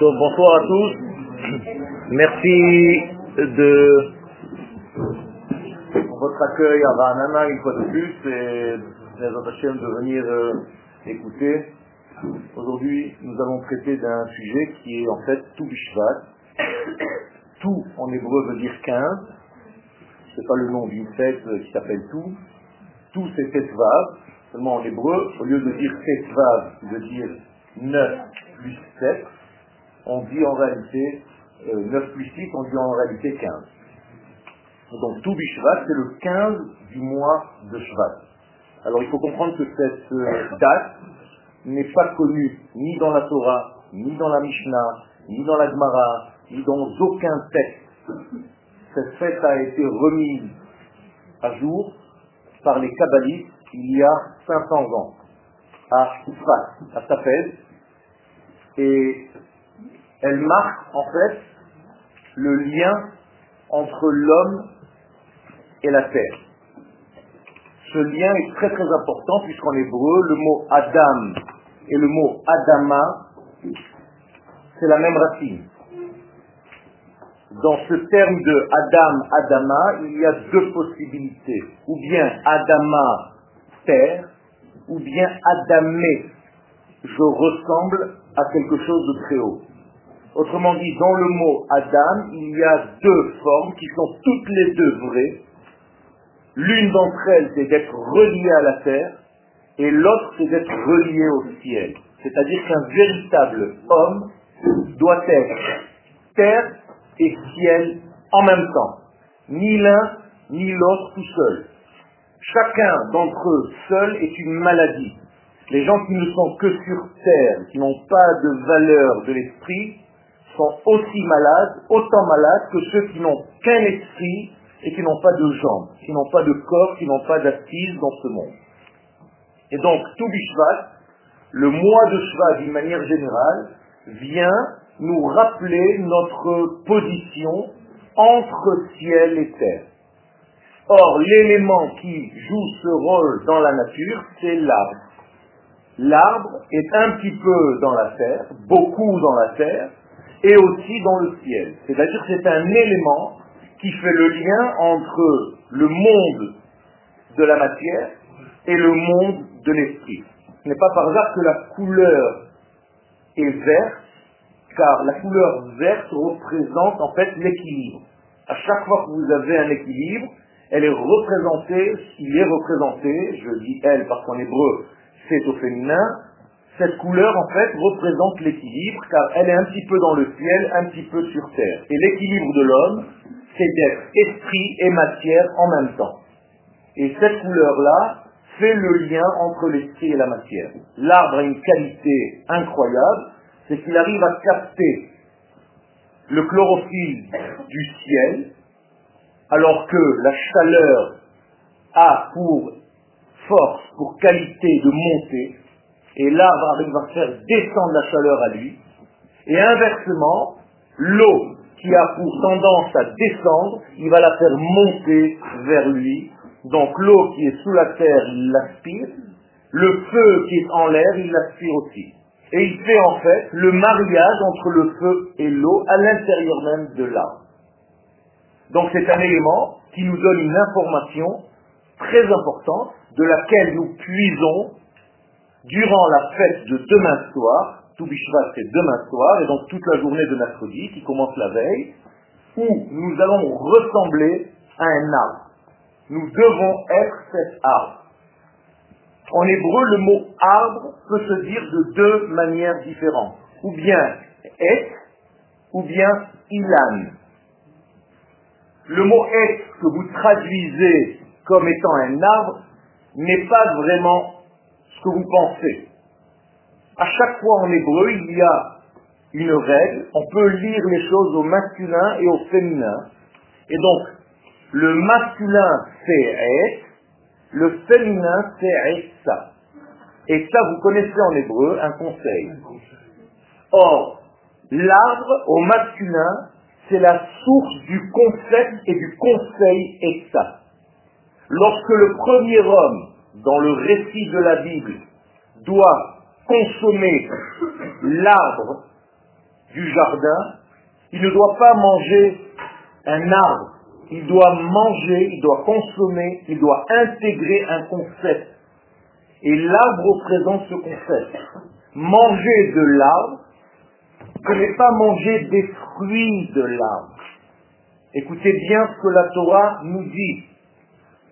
Donc, bonsoir à tous. Merci de votre accueil à Ranana une fois de plus et de venir euh, écouter. Aujourd'hui, nous allons traiter d'un sujet qui est en fait tout bishvat. Tout en hébreu veut dire 15. C'est pas le nom d'une fête qui s'appelle tout. Tout c'est tetvav. Seulement en hébreu, au lieu de dire tetvav, veut dire 9 plus 7, on dit en réalité 9 euh, plus 6, on dit en réalité 15. Donc tout Bishvat, c'est le 15 du mois de Shvat. Alors il faut comprendre que cette euh, date n'est pas connue ni dans la Torah, ni dans la Mishnah, ni dans la Gemara, ni dans aucun texte. Cette fête a été remise à jour par les Kabbalistes il y a 500 ans à Shvat, à Safed, et elle marque en fait le lien entre l'homme et la terre. Ce lien est très très important puisqu'en hébreu, le mot Adam et le mot Adama, c'est la même racine. Dans ce terme de Adam, Adama, il y a deux possibilités. Ou bien Adama, terre, ou bien Adamé, je ressemble à quelque chose de très haut. Autrement dit, dans le mot Adam, il y a deux formes qui sont toutes les deux vraies. L'une d'entre elles, c'est d'être relié à la terre, et l'autre, c'est d'être relié au ciel. C'est-à-dire qu'un véritable homme doit être terre et ciel en même temps. Ni l'un, ni l'autre tout seul. Chacun d'entre eux seul est une maladie. Les gens qui ne sont que sur terre, qui n'ont pas de valeur de l'esprit, sont aussi malades, autant malades que ceux qui n'ont qu'un esprit et qui n'ont pas de jambes, qui n'ont pas de corps, qui n'ont pas d'assises dans ce monde. Et donc, tout Bishvat, le mois de Shvat d'une manière générale, vient nous rappeler notre position entre ciel et terre. Or, l'élément qui joue ce rôle dans la nature, c'est l'arbre. L'arbre est un petit peu dans la terre, beaucoup dans la terre, et aussi dans le ciel. C'est-à-dire que c'est un élément qui fait le lien entre le monde de la matière et le monde de l'esprit. Ce n'est pas par hasard que la couleur est verte, car la couleur verte représente en fait l'équilibre. À chaque fois que vous avez un équilibre, elle est représentée, il est représenté, je dis elle parce qu'en hébreu cette couleur en fait représente l'équilibre car elle est un petit peu dans le ciel, un petit peu sur terre. Et l'équilibre de l'homme, c'est d'être esprit et matière en même temps. Et cette couleur-là fait le lien entre l'esprit et la matière. L'arbre a une qualité incroyable, c'est qu'il arrive à capter le chlorophylle du ciel, alors que la chaleur a pour force, pour qualité de monter, et l'arbre à faire descendre la chaleur à lui, et inversement, l'eau qui a pour tendance à descendre, il va la faire monter vers lui. Donc l'eau qui est sous la terre, il l'aspire, le feu qui est en l'air, il l'aspire aussi. Et il fait en fait le mariage entre le feu et l'eau à l'intérieur même de l'arbre. Donc c'est un élément qui nous donne une information très importante de laquelle nous puisons durant la fête de demain soir, tout Bishvat c'est demain soir, et donc toute la journée de mercredi qui commence la veille, où nous allons ressembler à un arbre. Nous devons être cet arbre. En hébreu, le mot arbre peut se dire de deux manières différentes. Ou bien et, ou bien ilan. Le mot et que vous traduisez comme étant un arbre n'est pas vraiment ce que vous pensez. À chaque fois en hébreu, il y a une règle. On peut lire les choses au masculin et au féminin. Et donc, le masculin c'est et, le féminin c'est ça. Et ça, vous connaissez en hébreu un conseil. Or, l'arbre au masculin, c'est la source du concept et du conseil ça. Lorsque le premier homme, dans le récit de la Bible, doit consommer l'arbre du jardin, il ne doit pas manger un arbre. Il doit manger, il doit consommer, il doit intégrer un concept. Et l'arbre représente ce concept. Manger de l'arbre, ce n'est pas manger des fruits de l'arbre. Écoutez bien ce que la Torah nous dit.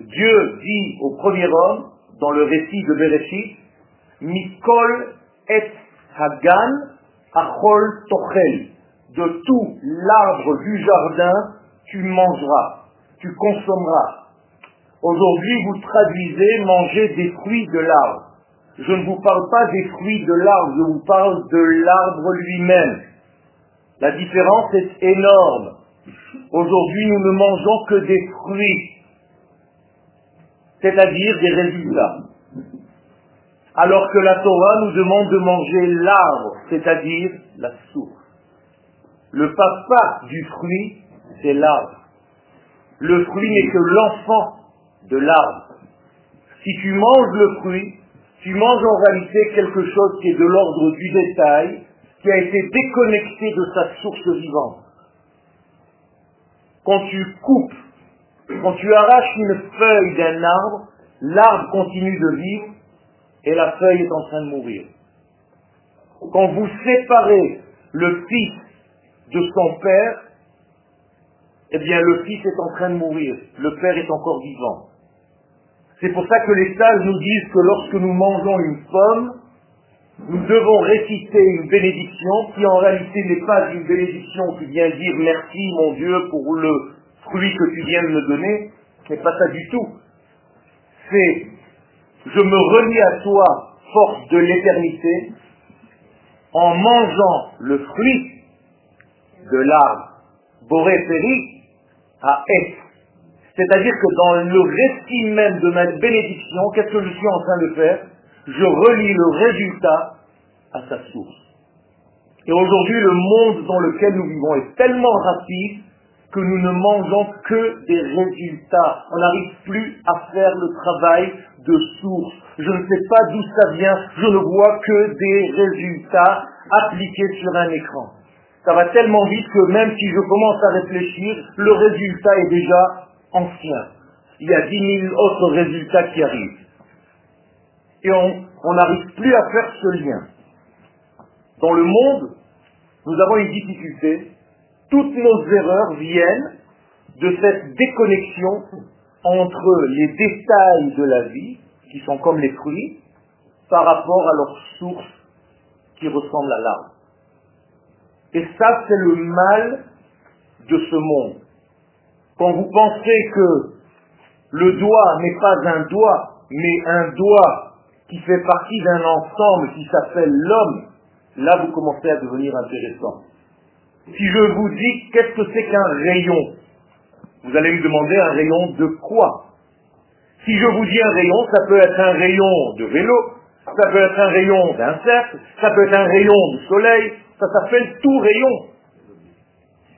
Dieu dit au premier homme, dans le récit de Bereshit, Mikol et Hagan achol tochel. De tout l'arbre du jardin, tu mangeras, tu consommeras. Aujourd'hui, vous traduisez manger des fruits de l'arbre. Je ne vous parle pas des fruits de l'arbre, je vous parle de l'arbre lui-même. La différence est énorme. Aujourd'hui, nous ne mangeons que des fruits, c'est-à-dire des résultats. Alors que la Torah nous demande de manger l'arbre, c'est-à-dire la source. Le papa du fruit, c'est l'arbre. Le fruit n'est que l'enfant de l'arbre. Si tu manges le fruit, tu manges en réalité quelque chose qui est de l'ordre du détail, qui a été déconnecté de sa source vivante. Quand tu coupes, quand tu arraches une feuille d'un arbre, l'arbre continue de vivre et la feuille est en train de mourir. Quand vous séparez le fils de son père, eh bien le fils est en train de mourir, le père est encore vivant. C'est pour ça que les sages nous disent que lorsque nous mangeons une pomme, nous devons réciter une bénédiction qui en réalité n'est pas une bénédiction qui vient dire merci mon Dieu pour le fruit que tu viens de me donner, n'est pas ça du tout. C'est je me relie à toi, force de l'éternité, en mangeant le fruit de l'arbre Boré à être. C'est-à-dire que dans le récit même de ma bénédiction, qu'est-ce que je suis en train de faire? Je relie le résultat à sa source. Et aujourd'hui, le monde dans lequel nous vivons est tellement rapide que nous ne mangeons que des résultats. On n'arrive plus à faire le travail de source. Je ne sais pas d'où ça vient, je ne vois que des résultats appliqués sur un écran. Ça va tellement vite que même si je commence à réfléchir, le résultat est déjà ancien. Il y a dix mille autres résultats qui arrivent. Et on n'arrive plus à faire ce lien. Dans le monde, nous avons une difficulté. Toutes nos erreurs viennent de cette déconnexion entre les détails de la vie, qui sont comme les fruits, par rapport à leur source qui ressemble à l'arbre. Et ça, c'est le mal de ce monde. Quand vous pensez que le doigt n'est pas un doigt, mais un doigt qui fait partie d'un ensemble qui s'appelle l'homme, là vous commencez à devenir intéressant. Si je vous dis qu'est-ce que c'est qu'un rayon, vous allez me demander un rayon de quoi? Si je vous dis un rayon, ça peut être un rayon de vélo, ça peut être un rayon d'un cercle, ça peut être un rayon du soleil, ça s'appelle tout rayon.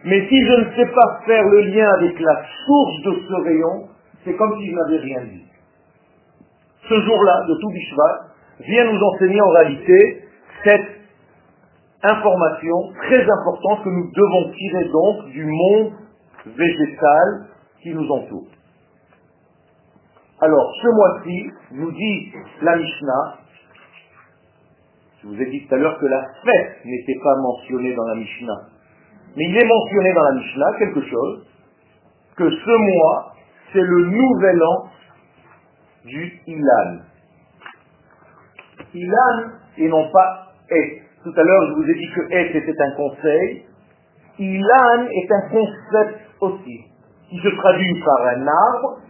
Mais si je ne sais pas faire le lien avec la source de ce rayon, c'est comme si je n'avais rien dit. Ce jour-là, de tout Bishvat, vient nous enseigner en réalité cette information très importante que nous devons tirer donc du monde végétal qui nous entoure. Alors, ce mois-ci, nous dit la Mishnah, je vous ai dit tout à l'heure que la fête n'était pas mentionnée dans la Mishnah, mais il est mentionné dans la Mishnah quelque chose, que ce mois, c'est le nouvel an du Ilan. Ilan et non pas Et. Tout à l'heure, je vous ai dit que Et était un conseil. Ilan est un concept aussi, qui se traduit par un arbre,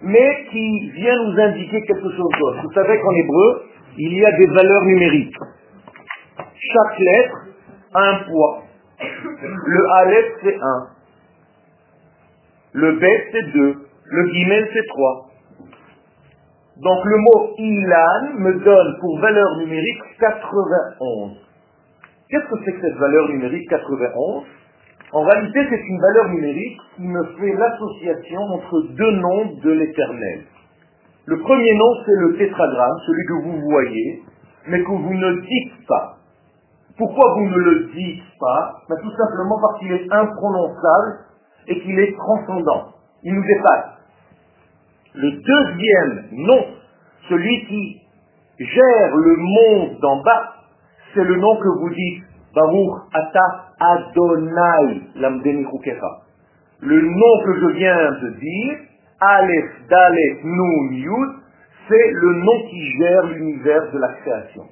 mais qui vient nous indiquer quelque chose d'autre. Vous savez qu'en hébreu, il y a des valeurs numériques. Chaque lettre a un poids. Le Aleph, c'est 1. Le Bet, c'est 2. Le Gimel, c'est 3. Donc le mot Ilan me donne pour valeur numérique 91. Qu'est-ce que c'est que cette valeur numérique 91 En réalité, c'est une valeur numérique qui me fait l'association entre deux noms de l'éternel. Le premier nom, c'est le tétragramme, celui que vous voyez, mais que vous ne dites pas. Pourquoi vous ne le dites pas? Ben, Tout simplement parce qu'il est imprononçable et qu'il est transcendant. Il nous dépasse. Le deuxième nom, celui qui gère le monde d'en bas, c'est le nom que vous dites Baruch Ata Adonai Lamdeni Le nom que je viens de dire, Aleph Dalet Nun Yud, c'est le nom qui gère l'univers de la création.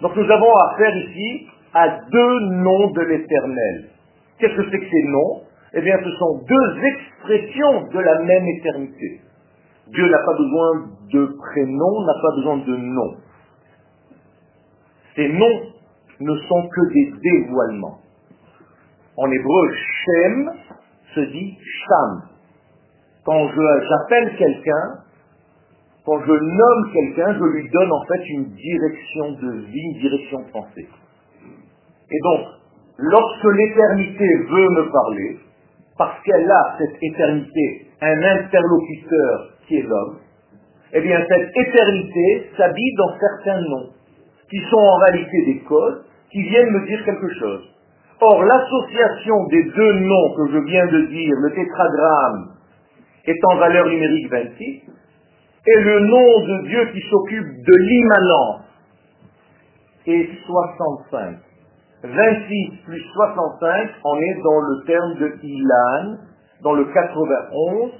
Donc nous avons affaire ici à deux noms de l'éternel. Qu'est-ce que c'est que ces noms? Eh bien, ce sont deux expressions de la même éternité. Dieu n'a pas besoin de prénom, n'a pas besoin de nom. Ces noms ne sont que des dévoilements. En hébreu, Shem se dit Sham. Quand j'appelle quelqu'un, quand je nomme quelqu'un, je lui donne en fait une direction de vie, une direction de pensée. Et donc, lorsque l'éternité veut me parler, parce qu'elle a cette éternité, un interlocuteur qui est l'homme, eh bien cette éternité s'habille dans certains noms, qui sont en réalité des codes, qui viennent me dire quelque chose. Or, l'association des deux noms que je viens de dire, le tétragramme, est en valeur numérique 26, et le nom de Dieu qui s'occupe de l'immanence est 65. 26 plus 65, on est dans le terme de Ilan, dans le 91,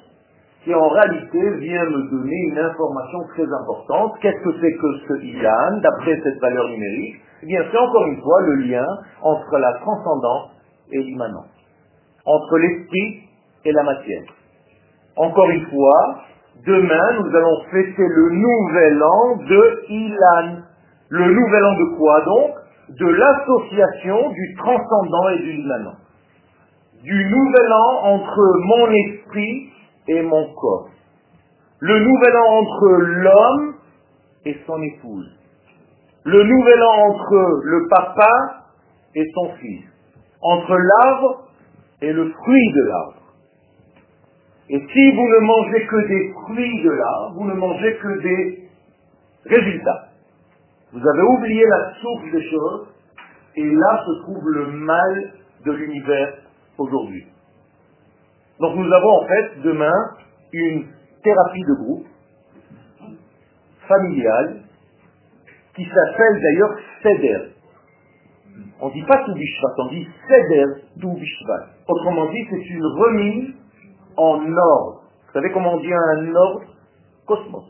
qui en réalité vient me donner une information très importante. Qu'est-ce que c'est que ce Ilan, d'après cette valeur numérique? Eh bien, c'est encore une fois le lien entre la transcendance et l'immanence, entre l'esprit et la matière. Encore une fois, demain, nous allons fêter le nouvel an de Ilan. Le nouvel an de quoi donc? De l'association du transcendant et du l'immanent. Du nouvel an entre mon esprit et mon corps. Le nouvel an entre l'homme et son épouse. Le nouvel an entre le papa et son fils. Entre l'arbre et le fruit de l'arbre. Et si vous ne mangez que des fruits de l'arbre, vous ne mangez que des résultats. Vous avez oublié la source des choses, et là se trouve le mal de l'univers aujourd'hui. Donc nous avons en fait demain une thérapie de groupe familiale qui s'appelle d'ailleurs Seder. On ne dit pas tout Bishvat, on dit Seder tout Bishvat. Autrement dit, c'est une remise en ordre. Vous savez comment on dit un ordre? Cosmos.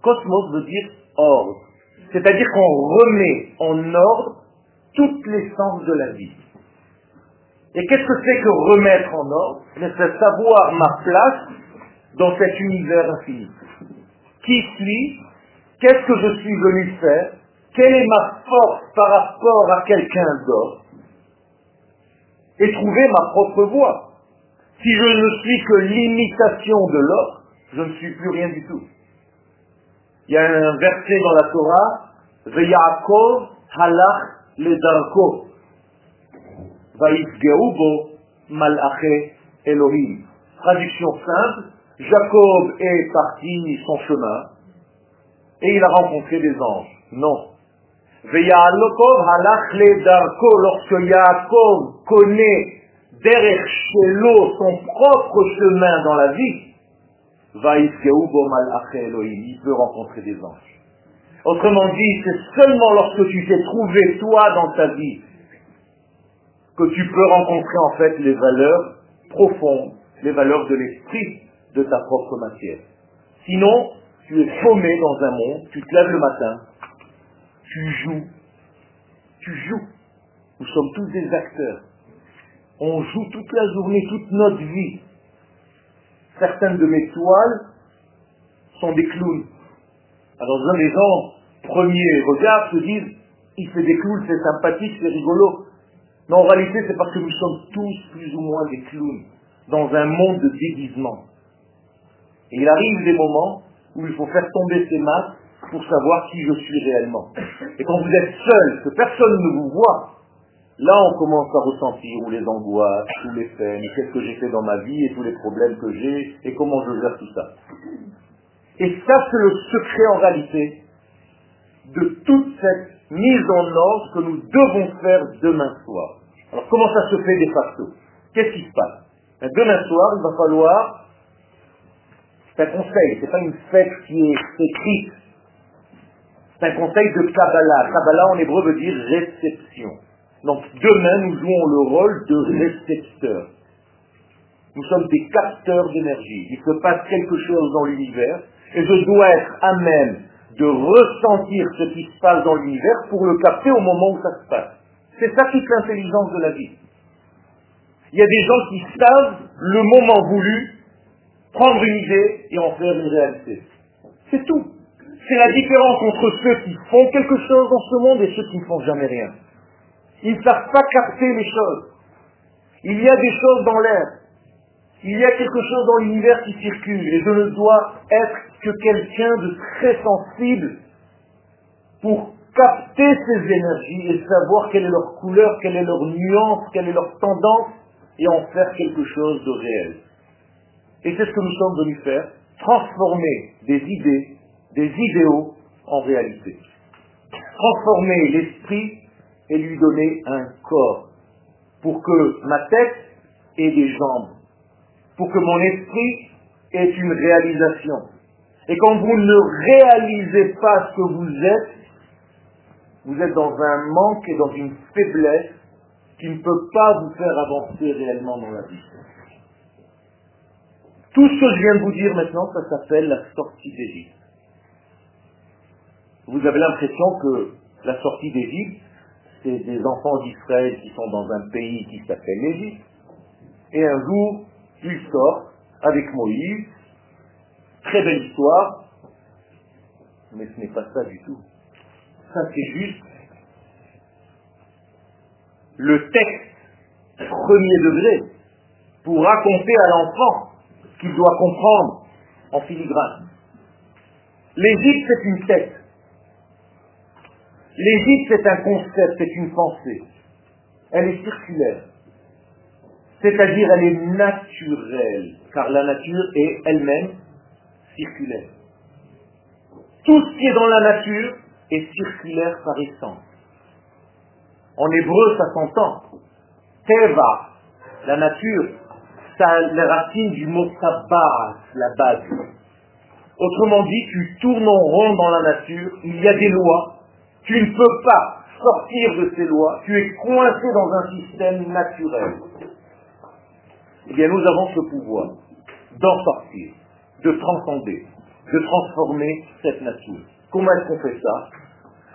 Cosmos veut dire ordre. C'est-à-dire qu'on remet en ordre toutes les sens de la vie. Et qu'est-ce que c'est que remettre en ordre? C'est savoir ma place dans cet univers infini. Qui suis Qu'est-ce que je suis venu faire? Quelle est ma force par rapport à quelqu'un d'autre? Et trouver ma propre voie. Si je ne suis que l'imitation de l'autre, je ne suis plus rien du tout. Il y a un verset dans la Torah, Ve'yaakov halach le. Malaché Elohim. Traduction simple, Jacob est parti son chemin et il a rencontré des anges. Non. Lorsque Yaakov connaît derrière son propre chemin dans la vie, il peut rencontrer des anges. Autrement dit, c'est seulement lorsque tu t'es trouvé toi dans ta vie que tu peux rencontrer en fait les valeurs profondes, les valeurs de l'esprit de ta propre matière. Sinon, tu es paumé dans un monde, tu te lèves le matin, tu joues, tu joues. Nous sommes tous des acteurs. On joue toute la journée, toute notre vie. Certaines de mes toiles sont des clowns. Alors les gens, premier regard, se disent, il fait des clowns, c'est sympathique, c'est rigolo. Mais en réalité, c'est parce que nous sommes tous plus ou moins des clowns dans un monde de déguisement. Et il arrive des moments où il faut faire tomber ses masques pour savoir qui je suis réellement. Et quand vous êtes seul, que personne ne vous voit, Là, on commence à ressentir ou les angoisses, ou les peines, qu'est-ce que j'ai fait dans ma vie et tous les problèmes que j'ai et comment je gère tout ça. Et ça, c'est le secret en réalité de toute cette mise en ordre que nous devons faire demain soir. Alors comment ça se fait de facto? Qu'est-ce qui se passe? Ben, Demain soir, il va falloir, c'est un conseil, c'est pas une fête qui est écrite, c'est un conseil de Kabbalah. Kabbalah en hébreu veut dire réception. Donc demain, nous jouons le rôle de récepteur. Nous sommes des capteurs d'énergie. Il se passe quelque chose dans l'univers et je dois être à même de ressentir ce qui se passe dans l'univers pour le capter au moment où ça se passe. C'est ça toute l'intelligence de la vie. Il y a des gens qui savent le moment voulu prendre une idée et en faire une réalité. C'est tout. C'est la différence entre ceux qui font quelque chose dans ce monde et ceux qui ne font jamais rien. Ils ne savent pas capter les choses. Il y a des choses dans l'air. Il y a quelque chose dans l'univers qui circule et je ne dois être que quelqu'un de très sensible pour capter ces énergies et savoir quelle est leur couleur, quelle est leur nuance, quelle est leur tendance et en faire quelque chose de réel. Et c'est ce que nous sommes venus faire, transformer des idées, des idéaux en réalité. Transformer l'esprit et lui donner un corps pour que ma tête ait des jambes, pour que mon esprit ait une réalisation. Et quand vous ne réalisez pas ce que vous êtes, vous êtes dans un manque et dans une faiblesse qui ne peut pas vous faire avancer réellement dans la vie. Tout ce que je viens de vous dire maintenant, ça s'appelle la sortie d'Égypte. Vous avez l'impression que la sortie d'Égypte, c'est des enfants d'Israël qui sont dans un pays qui s'appelle l'Égypte, et un jour, ils sortent avec Moïse, très belle histoire, mais ce n'est pas ça du tout. Ça, c'est juste le texte premier degré pour raconter à l'enfant ce qu'il doit comprendre en filigrane. L'Égypte, c'est une tête. L'Égypte, c'est un concept, c'est une pensée. Elle est circulaire. C'est-à-dire, elle est naturelle, car la nature est elle-même circulaire. Tout ce qui est dans la nature est circulaire par essence. En hébreu, ça s'entend. Teva, la nature, ça les racines du mot tabar, la base. Autrement dit, tu tournes en rond dans la nature, il y a des lois, tu ne peux pas sortir de ces lois, tu es coincé dans un système naturel. Eh bien, nous avons ce pouvoir d'en sortir, de transcender, de transformer cette nature. Comment est-ce qu'on fait ça?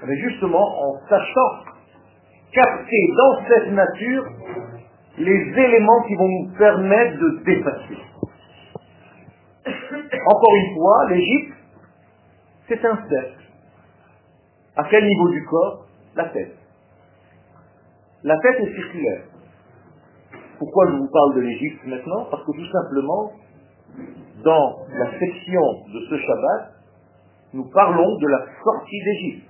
Mais justement en sachant capter dans cette nature les éléments qui vont nous permettre de dépasser. Encore une fois, l'Égypte, c'est un cercle. À quel niveau du corps? La tête. La tête est circulaire. Pourquoi je vous parle de l'Égypte maintenant? Parce que tout simplement, dans la section de ce Shabbat, nous parlons de la sortie d'Égypte.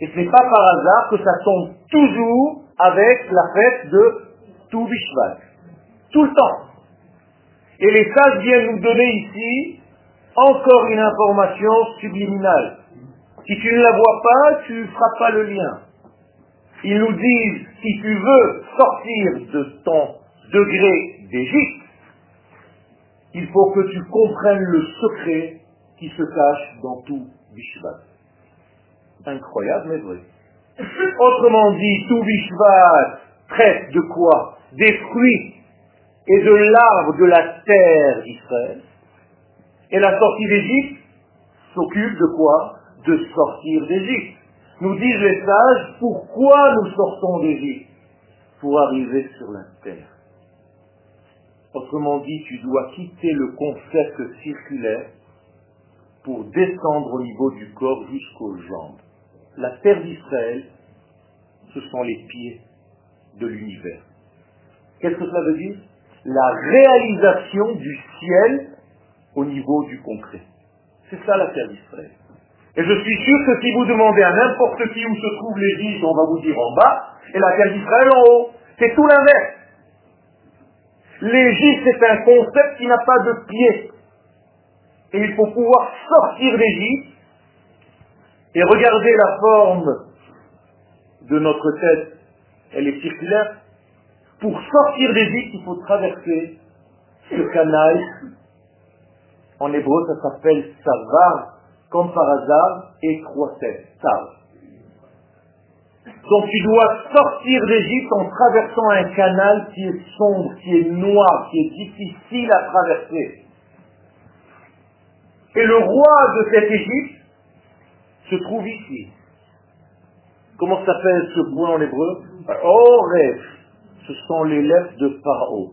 Et ce n'est pas par hasard que ça tombe toujours avec la fête de Toubishvat. Tout le temps. Et les sages viennent nous donner ici encore une information subliminale. Si tu ne la vois pas, tu ne feras pas le lien. Ils nous disent, si tu veux sortir de ton degré d'Égypte, il faut que tu comprennes le secret qui se cache dans tout Bishvat. Incroyable, mais vrai. Autrement dit, tout Bishvat traite de quoi? Des fruits et de l'arbre de la terre d'Israël. Et la sortie d'Égypte s'occupe de quoi? De sortir d'Égypte. Nous disent les sages, pourquoi nous sortons d'Égypte? Pour arriver sur la terre. Autrement dit, tu dois quitter le concept circulaire pour descendre au niveau du corps jusqu'aux jambes. La terre d'Israël, ce sont les pieds de l'univers. Qu'est-ce que cela veut dire? La réalisation du ciel au niveau du concret. C'est ça la terre d'Israël. Et je suis sûr que si vous demandez à n'importe qui où se trouve l'Égypte, on va vous dire en bas, et la terre d'Israël en haut. C'est tout l'inverse. L'Égypte, c'est un concept qui n'a pas de pied. Et il faut pouvoir sortir d'Égypte Et regardez la forme de notre tête. Elle est circulaire. Pour sortir d'Égypte, il faut traverser ce canal. En hébreu, ça s'appelle Savar, comme par hasard, et croisette. Sav. Donc tu dois sortir d'Égypte en traversant un canal qui est sombre, qui est noir, qui est difficile à traverser. Et le roi de cette Égypte se trouve ici. Comment s'appelle ce point en hébreu? Oref. Ce sont les lettres de Paro.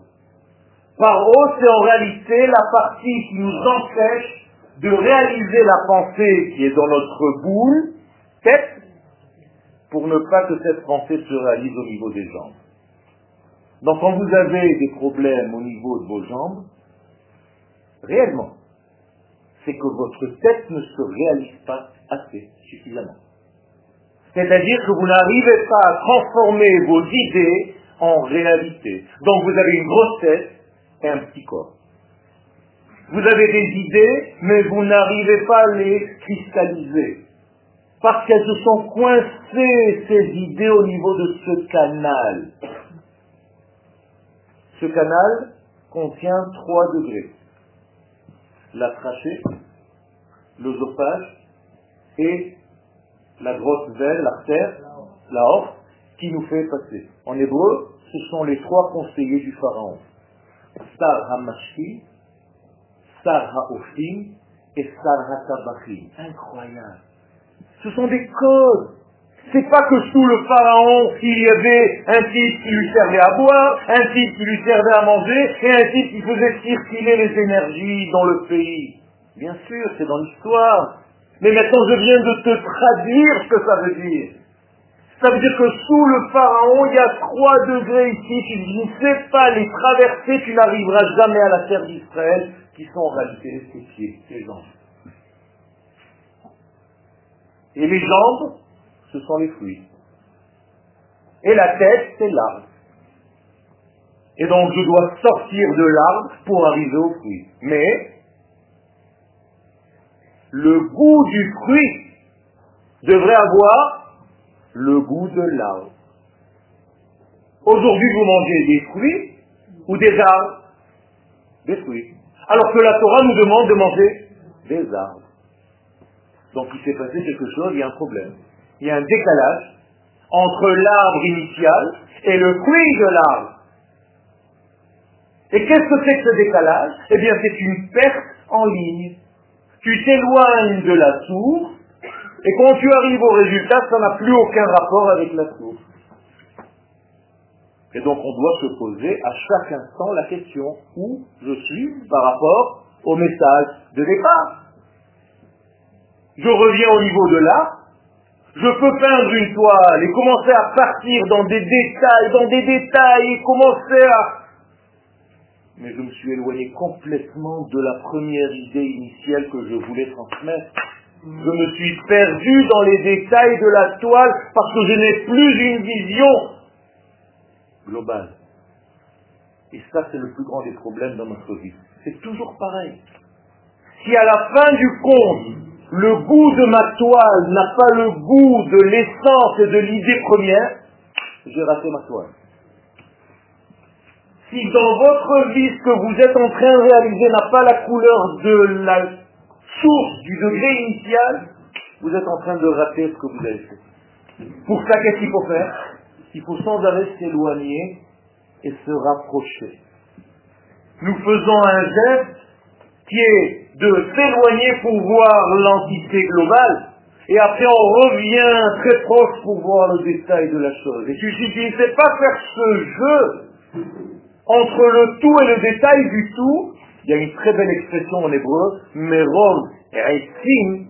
Paro, c'est en réalité la partie qui nous empêche de réaliser la pensée qui est dans notre boule, tête, pour ne pas que cette pensée se réalise au niveau des jambes. Donc quand vous avez des problèmes au niveau de vos jambes, réellement, c'est que votre tête ne se réalise pas assez suffisamment. C'est-à-dire que vous n'arrivez pas à transformer vos idées en réalité. Donc vous avez une grosse tête et un petit corps. Vous avez des idées, mais vous n'arrivez pas à les cristalliser. Parce qu'elles se sont coincées, ces idées, au niveau de ce canal. Ce canal contient trois degrés. La trachée, l'œsophage et la grosse veine, l'artère, la offre, qui nous fait passer. En hébreu, ce sont les trois conseillers du pharaon. Sar HaMashki, Sar HaOfim et Sar HaTabachim. Incroyable. Ce sont des codes. C'est pas que sous le pharaon, il y avait un type qui lui servait à boire, un type qui lui servait à manger, et un type qui faisait circuler les énergies dans le pays. Bien sûr, c'est dans l'histoire. Mais maintenant, je viens de te traduire ce que ça veut dire. Ça veut dire que sous le pharaon, il y a trois degrés ici. Tu ne sais pas les traverser, tu n'arriveras jamais à la terre d'Israël, qui sont en réalité ses pieds, ses jambes. Et les jambes, ce sont les fruits. Et la tête, c'est l'arbre. Et donc je dois sortir de l'arbre pour arriver au fruit. Mais le goût du fruit devrait avoir le goût de l'arbre. Aujourd'hui, vous mangez des fruits ou des arbres? Des fruits. Alors que la Torah nous demande de manger des arbres. Donc il s'est passé quelque chose, il y a un problème. Il y a un décalage entre l'arbre initial et le fruit de l'arbre. Et qu'est-ce que c'est que ce décalage? Eh bien, c'est une perte en ligne. Tu t'éloignes de la source, et quand tu arrives au résultat, ça n'a plus aucun rapport avec la source. Et donc on doit se poser à chaque instant la question où je suis par rapport au message de départ? Je reviens au niveau de là, je peux peindre une toile et commencer à partir dans des détails, dans des détails, et commencer à... Mais je me suis éloigné complètement de la première idée initiale que je voulais transmettre. Je me suis perdu dans les détails de la toile parce que je n'ai plus une vision globale. Et ça, c'est le plus grand des problèmes dans notre vie. C'est toujours pareil. Si à la fin du compte, le goût de ma toile n'a pas le goût de l'essence et de l'idée première, j'ai raté ma toile. Si dans votre vie, ce que vous êtes en train de réaliser n'a pas la couleur de la source du degré initial, vous êtes en train de rater ce que vous avez fait. Pour ça, qu'est-ce qu'il faut faire? Il faut sans arrêt s'éloigner et se rapprocher. Nous faisons un geste qui est de s'éloigner pour voir l'entité globale, et après on revient très proche pour voir le détail de la chose. Et si tu ne sais pas faire ce jeu entre le tout et le détail du tout, il y a une très belle expression en hébreu, Merov Reitzim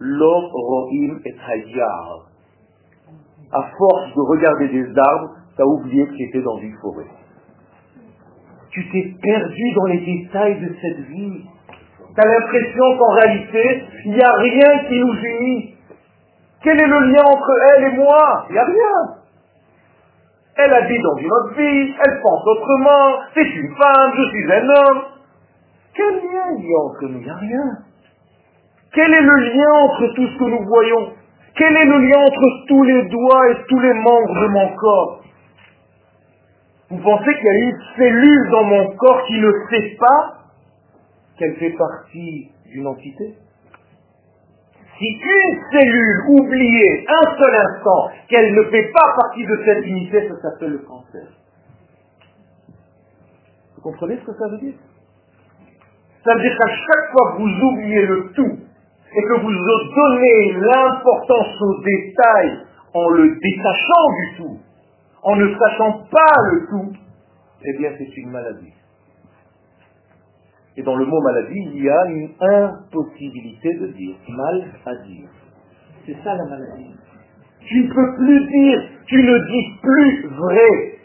Lo Rohim et Hayar. À force de regarder des arbres, tu as oublié que tu étais dans une forêt. Tu t'es perdu dans les détails de cette vie. Tu as l'impression qu'en réalité, il n'y a rien qui nous unit. Quel est le lien entre elle et moi? Il n'y a rien. Elle habite dans une autre vie, elle pense autrement, c'est une femme, je suis un homme. Quel lien il y a entre nous? Il n'y a rien. Quel est le lien entre tout ce que nous voyons? Quel est le lien entre tous les doigts et tous les membres de mon corps? Vous pensez qu'il y a une cellule dans mon corps qui ne sait pas qu'elle fait partie d'une entité Si une cellule oubliait un seul instant qu'elle ne fait pas partie de cette unité, ça s'appelle le cancer. Vous comprenez ce que ça veut dire? Ça veut dire qu'à chaque fois que vous oubliez le tout et que vous donnez l'importance aux détails en le détachant du tout, en ne sachant pas le tout, eh bien c'est une maladie. Et dans le mot maladie, il y a une impossibilité de dire, mal à dire. C'est ça la maladie. Tu ne peux plus dire, tu ne dis plus vrai.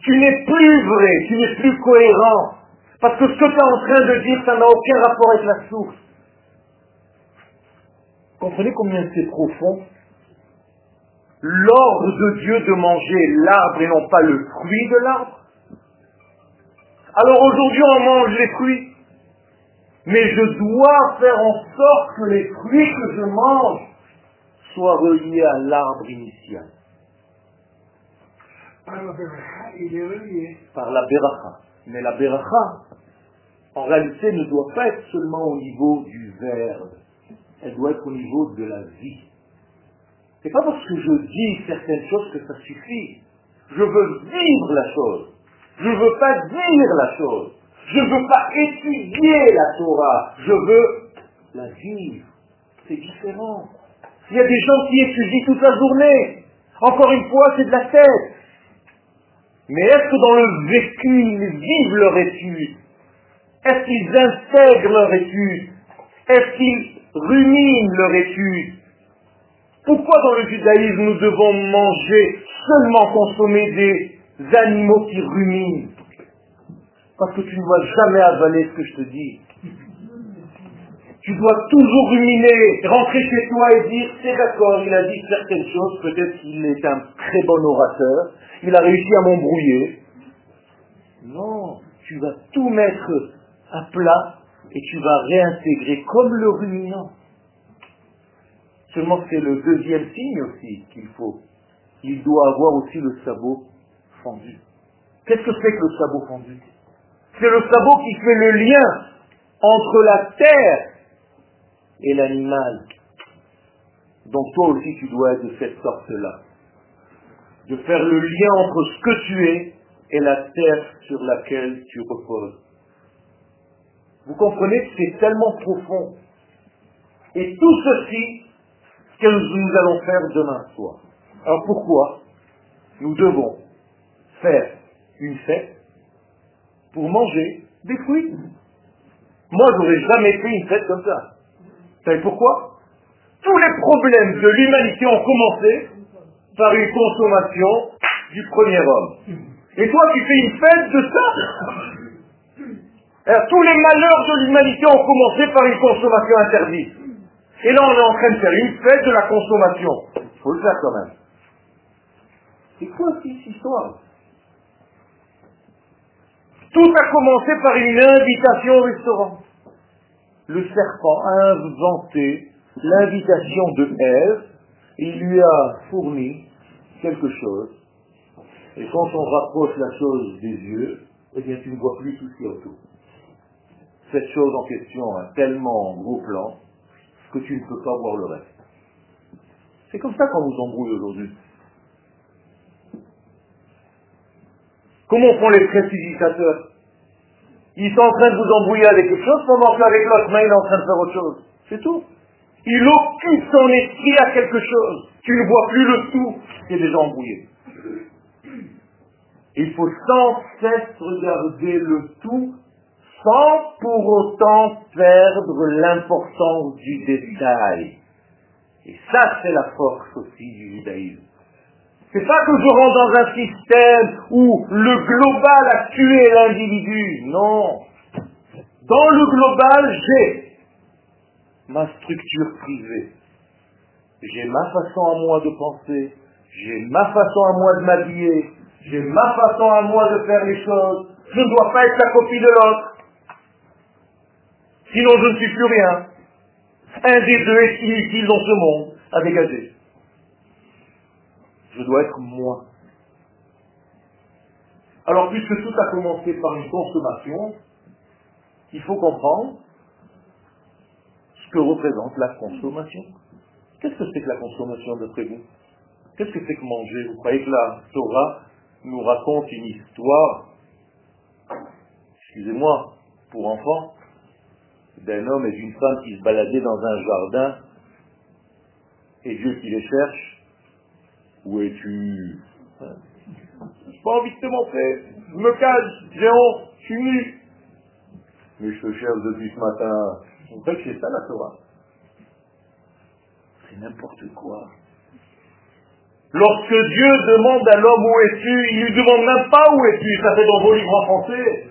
Tu n'es plus vrai, tu n'es plus cohérent. Parce que ce que tu es en train de dire, ça n'a aucun rapport avec la source. Comprenez combien c'est profond? L'ordre de Dieu de manger l'arbre et non pas le fruit de l'arbre? Alors aujourd'hui on mange les fruits. Mais je dois faire en sorte que les fruits que je mange soient reliés à l'arbre initial. Par la beracha, il est relié. Par la beracha. Mais la beracha, en réalité, ne doit pas être seulement au niveau du verbe. Elle doit être au niveau de la vie. C'est pas parce que je dis certaines choses que ça suffit. Je veux vivre la chose. Je ne veux pas dire la chose. Je ne veux pas étudier la Torah. Je veux la vivre. C'est différent. Il y a des gens qui étudient toute la journée. Encore une fois, c'est de la tête. Mais est-ce que dans le vécu, ils vivent leur étude? Est-ce qu'ils intègrent leur étude? Est-ce qu'ils ruminent leur étude? Pourquoi dans le judaïsme nous devons manger, seulement consommer des animaux qui ruminent Parce que tu ne vas jamais avaler ce que je te dis. Tu dois toujours ruminer, rentrer chez toi et dire, c'est d'accord, il a dit certaines choses, peut-être qu'il est un très bon orateur, il a réussi à m'embrouiller. Non, tu vas tout mettre à plat et tu vas réintégrer comme le ruminant. Seulement c'est le deuxième signe aussi qu'il faut. Il doit avoir aussi le sabot Qu'est-ce que c'est que le sabot fendu? C'est le sabot qui fait le lien entre la terre et l'animal. Donc toi aussi tu dois être de cette sorte-là. De faire le lien entre ce que tu es et la terre sur laquelle tu reposes. Vous comprenez que c'est tellement profond. Et tout ceci, ce que nous allons faire demain soir? Alors pourquoi? Nous devons faire une fête pour manger des fruits Moi, j'aurais jamais fait une fête comme ça. Vous savez pourquoi? Tous les problèmes de l'humanité ont commencé par une consommation du premier homme. Et toi, tu fais une fête de ça? Tous les malheurs de l'humanité ont commencé par une consommation interdite. Et là, on est en train de faire une fête de la consommation. Il faut le faire quand même. C'est quoi cette histoire? Tout a commencé par une invitation au restaurant. Le serpent a inventé l'invitation de Ève il lui a fourni quelque chose. Et quand on rapproche la chose des yeux, eh bien tu ne vois plus tout ce qu'il y a autour. Cette chose en question a tellement gros plan que tu ne peux pas voir le reste. C'est comme ça qu'on nous embrouille aujourd'hui. Comment font les prestigitateurs Ils sont en train de vous embrouiller avec quelque chose pendant qu'avec l'autre main, il est en train de faire autre chose. C'est tout. Il occupe son esprit à quelque chose. Tu ne vois plus le tout qui est déjà embrouillé. Il faut sans cesse regarder le tout sans pour autant perdre l'importance du détail. Et ça, c'est la force aussi du judaïsme. C'est pas que je rentre dans un système où le global a tué l'individu. Non. Dans le global, j'ai ma structure privée. J'ai ma façon à moi de penser. J'ai ma façon à moi de m'habiller. J'ai ma façon à moi de faire les choses. Je ne dois pas être la copie de l'autre. Sinon, je ne suis plus rien. Un des deux est inutile dans ce monde à dégager. Je dois être moi. Alors, puisque tout a commencé par une consommation, il faut comprendre ce que représente la consommation. Qu'est-ce que c'est que la consommation d'après vous? Qu'est-ce que c'est que manger? Vous croyez que la Torah nous raconte une histoire, excusez-moi, pour enfants, d'un homme et d'une femme qui se baladaient dans un jardin et Dieu qui les cherche Où es-tu? J'ai pas envie de te montrer, je me cache, j'ai honte, je suis nu. Mais je te cherche depuis ce matin. Vous croyez que c'est ça la Torah C'est n'importe quoi. Lorsque Dieu demande à l'homme où es-tu, il lui demande même pas où es-tu, ça fait dans vos livres en français.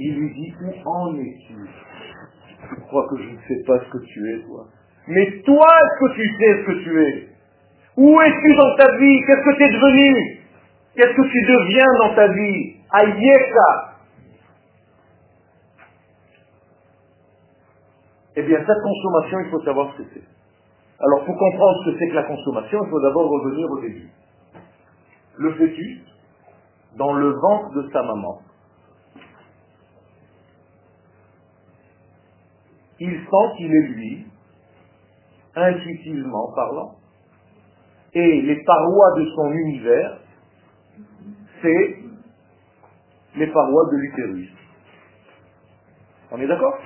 Il lui dit où en es-tu? Je crois que je ne sais pas ce que tu es, toi? Mais toi, est-ce que tu sais ce que tu es? Où es-tu dans ta vie? Qu'est-ce que tu es devenu? Qu'est-ce que tu deviens dans ta vie? Ayeka. Eh bien, cette consommation, il faut savoir ce que c'est. Alors, pour comprendre ce que c'est que la consommation, il faut d'abord revenir au début. Le fœtus, dans le ventre de sa maman, il sent qu'il est lui, intuitivement parlant, et les parois de son univers, c'est les parois de l'utérus. On est d'accord?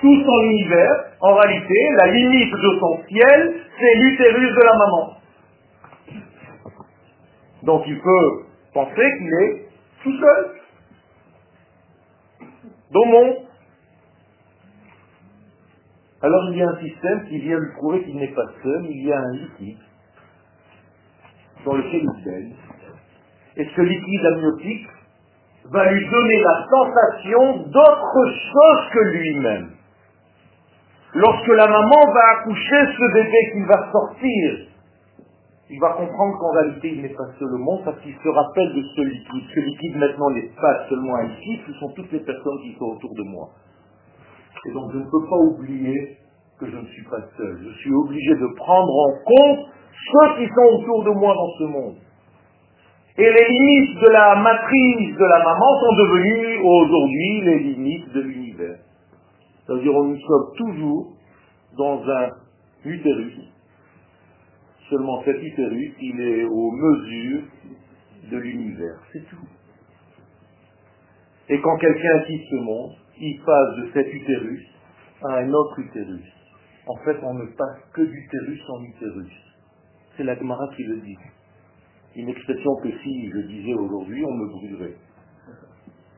Tout son univers, en réalité, la limite de son ciel, c'est l'utérus de la maman. Donc il peut penser qu'il est tout seul. Dans mon. Alors il y a un système qui vient lui prouver qu'il n'est pas seul, il y a un liquide dans lequel il. Et ce liquide amniotique va lui donner la sensation d'autre chose que lui-même. Lorsque la maman va accoucher ce bébé qui va sortir, il va comprendre qu'en réalité il n'est pas seul au monde parce qu'il se rappelle de ce liquide. Ce liquide maintenant n'est pas seulement liquide, ce sont toutes les personnes qui sont autour de moi. Et donc je ne peux pas oublier que je ne suis pas seul. Je suis obligé de prendre en compte ceux qui sont autour de moi dans ce monde. Et les limites de la matrice de la maman sont devenues aujourd'hui les limites de l'univers. C'est-à-dire nous sommes toujours dans un utérus. Seulement cet utérus, il est aux mesures de l'univers. C'est tout. Et quand quelqu'un quitte ce monde, il passe de cet utérus à un autre utérus. En fait, on ne passe que d'utérus en utérus. C'est la Gemara qui le dit. Une expression que si je disais aujourd'hui, on me brûlerait.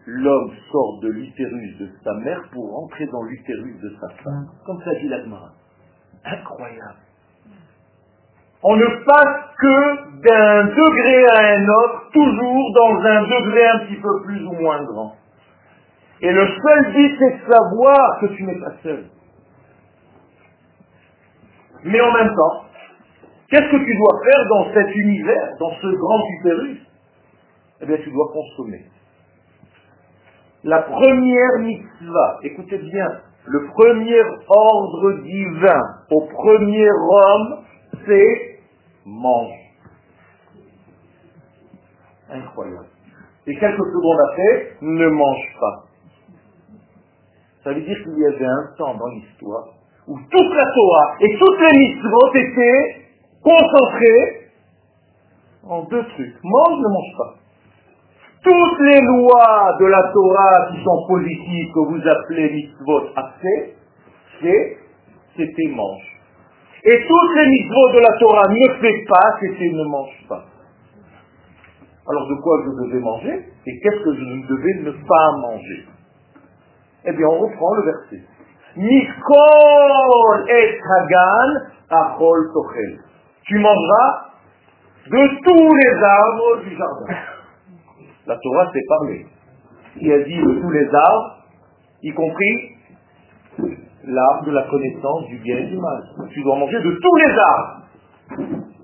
L'homme sort de l'utérus de sa mère pour rentrer dans l'utérus de sa femme. Comme ça dit l'Agmara. Incroyable. On ne passe que d'un degré à un autre, toujours dans un degré un petit peu plus ou moins grand. Et le seul but, c'est de savoir que tu n'es pas seul. Mais en même temps, Qu'est-ce que tu dois faire dans cet univers, dans ce grand utérus? Eh bien, tu dois consommer. La première mitzvah, écoutez bien, le premier ordre divin au premier homme, c'est manger. Incroyable. Et quelques secondes après, ne mange pas. Ça veut dire qu'il y avait un temps dans l'histoire où toute la Torah et toutes les mitzvot étaient concentré en deux trucs. Mange, ne mange pas. Toutes les lois de la Torah qui sont positives, que vous appelez mitzvot assez, c'est, c'était mange. Et toutes les mitzvot de la Torah ne fait pas, c'était ne mange pas. Alors de quoi je devais manger et qu'est-ce que je devais ne pas manger? Eh bien, on reprend le verset. Tu mangeras de tous les arbres du jardin. La Torah s'est parlé. Il a dit de tous les arbres, y compris l'arbre de la connaissance du bien et du mal. Tu dois manger de tous les arbres.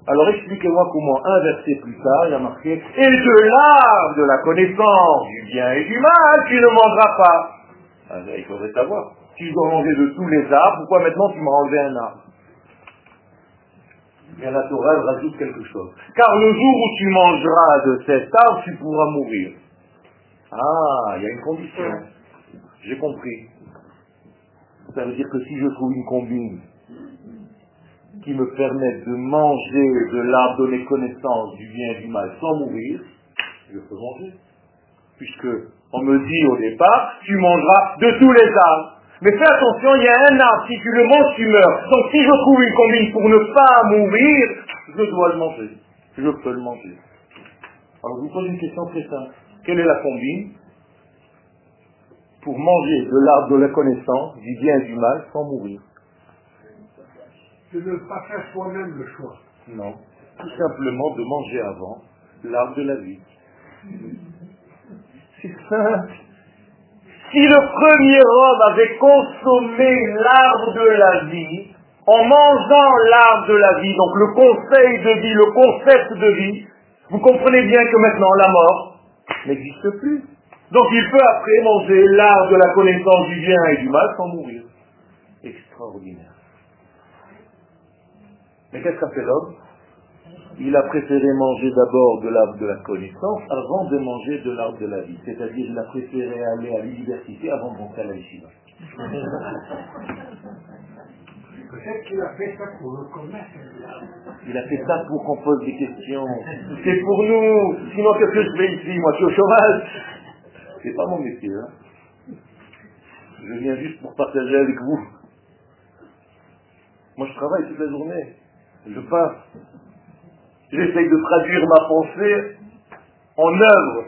Alors expliquez-moi comment un verset plus tard, il a marqué Et de l'arbre de la connaissance du bien et du mal, tu ne mangeras pas. Ah, il faudrait savoir. Je dois manger de tous les arbres, pourquoi maintenant tu m'as enlevé un arbre? Et la Torah rajoute quelque chose. Car le jour où tu mangeras de cet arbre, tu pourras mourir. Ah, il y a une condition. J'ai compris. Ça veut dire que si je trouve une combine qui me permet de manger de l'arbre de mes connaissances du bien et du mal sans mourir, je peux manger. Puisque on me dit au départ, tu mangeras de tous les arbres. Mais fais attention, il y a un arbre, si tu le manges, tu meurs. Donc si je trouve une combine pour ne pas mourir, je dois le manger. Je peux le manger. Alors je vous pose une question très simple. Quelle est la combine pour manger de l'arbre de la connaissance, du bien et du mal, sans mourir? De ne pas faire soi-même le choix. Non. Tout simplement de manger avant l'arbre de la vie. C'est simple. Si le premier homme avait consommé l'arbre de la vie, en mangeant l'arbre de la vie, donc le conseil de vie, le concept de vie, vous comprenez bien que maintenant la mort n'existe plus. Donc il peut après manger l'arbre de la connaissance du bien et du mal sans mourir. Extraordinaire. Mais qu'est-ce qu'a fait l'homme? Il a préféré manger d'abord de l'arbre de la connaissance avant de manger de l'arbre de la vie. C'est-à-dire il a préféré aller à l'université avant de monter à la yeshiva. Peut-être qu'il a fait ça pour le commerce. Il a fait ça pour qu'on pose des questions. C'est pour nous. Sinon, qu'est-ce que je fais ici Moi, je suis au chômage? C'est pas mon métier. Hein. Je viens juste pour partager avec vous. Moi, je travaille toute la journée. Je passe. J'essaye de traduire ma pensée en œuvre.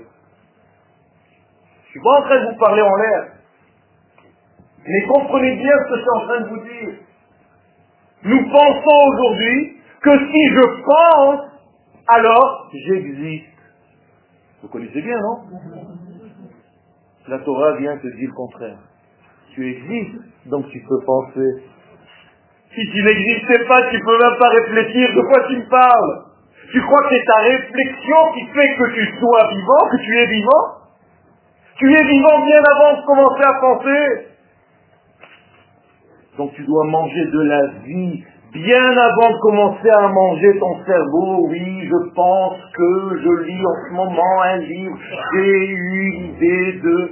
Je suis pas en train de vous parler en l'air. Mais comprenez bien ce que je suis en train de vous dire. Nous pensons aujourd'hui que si je pense, alors j'existe. Vous connaissez bien, non? La Torah vient te dire le contraire. Tu existes, donc tu peux penser. Si tu n'existais pas, tu peux même pas réfléchir de quoi tu me parles. Tu crois que c'est ta réflexion qui fait que tu sois vivant, que tu es vivant? Tu es vivant bien avant de commencer à penser. Donc tu dois manger de la vie bien avant de commencer à manger ton cerveau. Oui, je pense que je lis en ce moment un livre, j'ai eu l'idée de...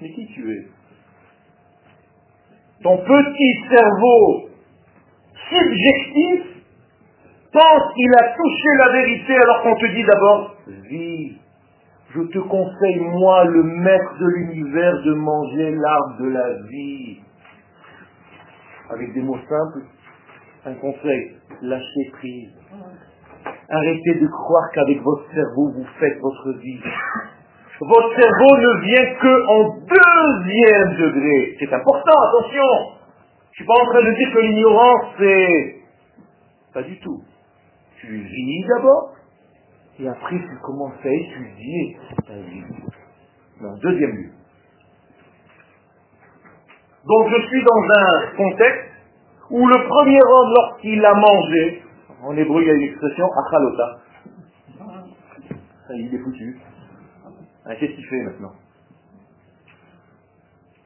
Mais qui tu es? Ton petit cerveau subjectif pense qu'il a touché la vérité alors qu'on te dit d'abord, vis. Je te conseille, moi, le maître de l'univers, de manger l'arbre de la vie avec des mots simples, un conseil, lâchez prise. Arrêtez de croire qu'avec votre cerveau, vous faites votre vie. Votre cerveau ne vient que en deuxième degré. C'est important, attention. Je suis pas en train de dire que l'ignorance, c'est... Pas du tout. Tu vis d'abord, et après tu commences à étudier ta vie. Dans deuxième lieu. Donc je suis dans un contexte où le premier homme, lorsqu'il a mangé, en hébreu il y a une expression, achalota, il est foutu. Qu'est-ce qu'il fait maintenant?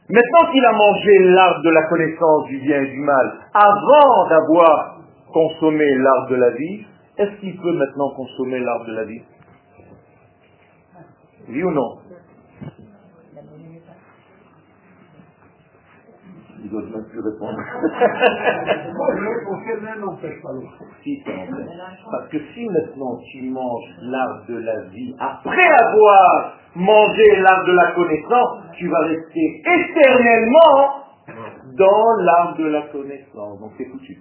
Maintenant qu'il a mangé l'arbre de la connaissance du bien et du mal, avant d'avoir consommé l'arbre de la vie, est-ce qu'il peut maintenant consommer l'arbre de la vie? Oui ou non? Il doit même plus répondre. Si. Parce que si maintenant tu manges l'arbre de la vie après avoir mangé l'arbre de la connaissance, tu vas rester éternellement dans l'arbre de la connaissance. Donc c'est foutu.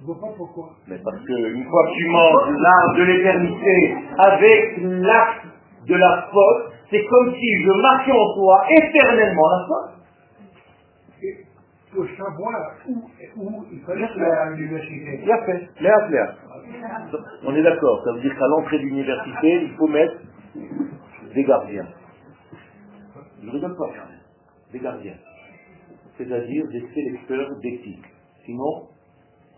Je vois pas pourquoi. Mais parce que une fois que tu manges l'arbre de l'éternité avec l'acte de la faute, c'est comme si je marquais en toi éternellement la faute. Et pour savoir où, où il fallait aller à l'université. Bien fait, léa, léa. On est d'accord, ça veut dire qu'à l'entrée de l'université, il faut mettre des gardiens. Je ne rigole pas, des gardiens. C'est-à-dire des sélecteurs d'éthique. Sinon,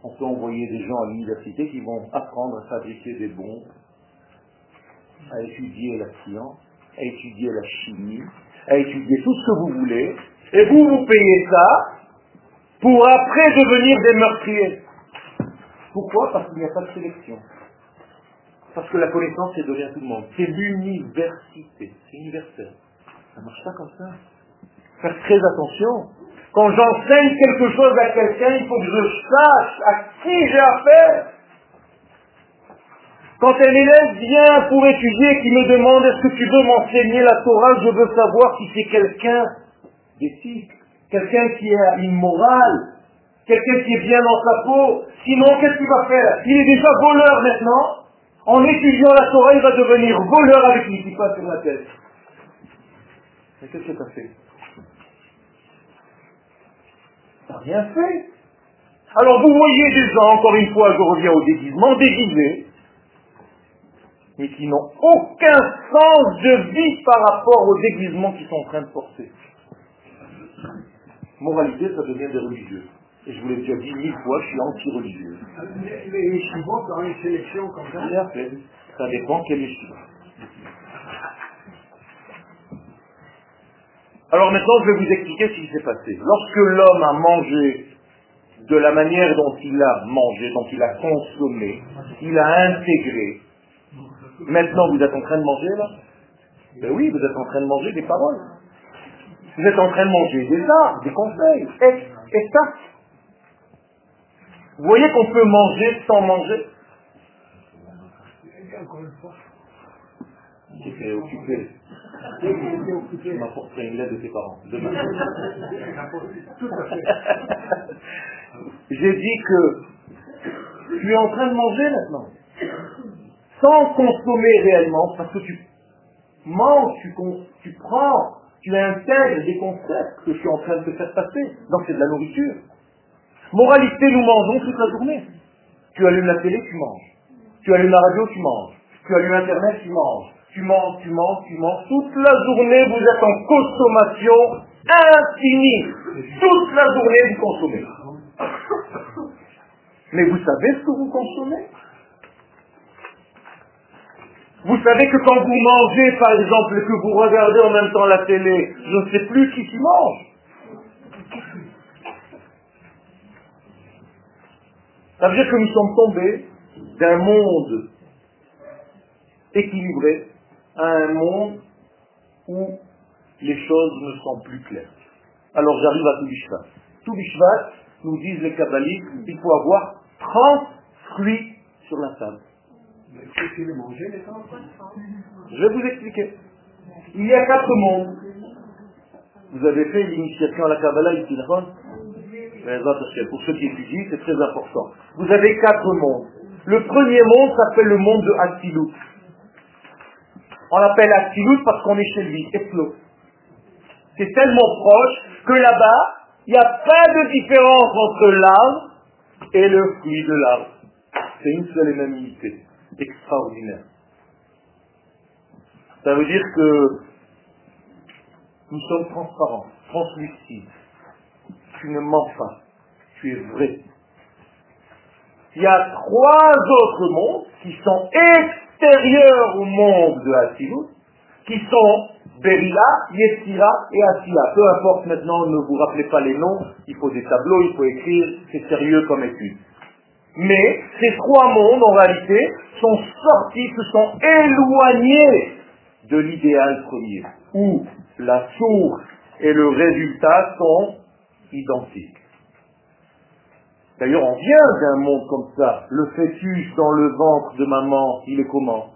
on peut envoyer des gens à l'université qui vont apprendre à fabriquer des bombes, à étudier la science, à étudier la chimie, à étudier tout ce que vous voulez, Et vous, vous payez ça pour après devenir des meurtriers. Pourquoi? Parce qu'il n'y a pas de sélection. Parce que la connaissance, c'est devient tout le monde. C'est l'université. C'est universel. Ça ne marche pas comme ça. Faire très attention. Quand j'enseigne quelque chose à quelqu'un, il faut que je sache à qui j'ai affaire. Quand un élève vient pour étudier qui me demande est-ce que tu veux m'enseigner la Torah, je veux savoir si c'est quelqu'un d'éthique, quelqu'un qui a une morale, quelqu'un qui est bien dans sa peau. Sinon, qu'est-ce qu'il va faire? Il est déjà voleur maintenant. En étudiant la Torah, il va devenir voleur avec une passe sur la tête. Mais qu'est-ce que tu as fait Rien fait. Alors vous voyez des gens, encore une fois, je reviens au déguisement, déguisés, mais qui n'ont aucun sens de vie par rapport au déguisement qu'ils sont en train de porter. Moralité, ça devient des religieux. Et je vous l'ai déjà dit mille fois, je suis anti-religieux. Les, les dans les sélections comme ça? Ça dépend quel yeshiva. Alors maintenant, je vais vous expliquer ce qui s'est passé. Lorsque l'homme a mangé de la manière dont il a mangé, dont il a consommé, il a intégré. Maintenant, vous êtes en train de manger là? Ben oui, vous êtes en train de manger des paroles. Vous êtes en train de manger des arts, des conseils. Et, et ça, vous voyez qu'on peut manger sans manger? J'étais occupé? Une lettre de parents. Demain. J'ai dit que tu es en train de manger maintenant. Sans consommer réellement, parce que tu manges, tu, tu prends, tu intègres des concepts que je suis en train de te faire passer. Donc c'est de la nourriture. Moralité, nous mangeons toute la journée. Tu allumes la télé, tu manges. Tu allumes la radio, tu manges. Tu allumes Internet, tu manges. Tu manges, tu manges, tu manges. Toute la journée, vous êtes en consommation infinie. Toute la journée, vous consommez. Mais vous savez ce que vous consommez? Vous savez que quand vous mangez, par exemple, et que vous regardez en même temps la télé, je ne sais plus qui s'y mange. Ça veut dire que nous sommes tombés d'un monde équilibré à un monde où les choses ne sont plus claires. Alors j'arrive à Toubishvat. Toubishvat, nous disent les kabbalistes, il faut avoir 30 fruits sur la table. Mais les manger, les Je vais vous expliquer. Il y a quatre mondes. Vous avez fait l'initiation à la Kabbalah ici, d'accord pour ceux qui étudient, c'est très important. Vous avez quatre mondes. Le premier monde s'appelle le monde de Atzilut. On l'appelle Atzilut parce qu'on est chez lui, Eflo. C'est tellement proche que là-bas, il n'y a pas de différence entre l'arbre et le fruit de l'arbre. C'est une seule et. Extraordinaire. Ça veut dire que nous sommes transparents, translucides tu ne mens pas, tu es vrai. Il y a trois autres mondes qui sont extérieurs au monde de Hasilut, qui sont Berila, Yetzira et Asiya. Peu importe maintenant, ne vous rappelez pas les noms, il faut des tableaux, il faut écrire, c'est sérieux comme étude. Mais ces trois mondes, en réalité, sont sortis, se sont éloignés de l'idéal premier, où la source et le résultat sont identique. D'ailleurs, on vient d'un monde comme ça. Le fœtus dans le ventre de maman, il est comment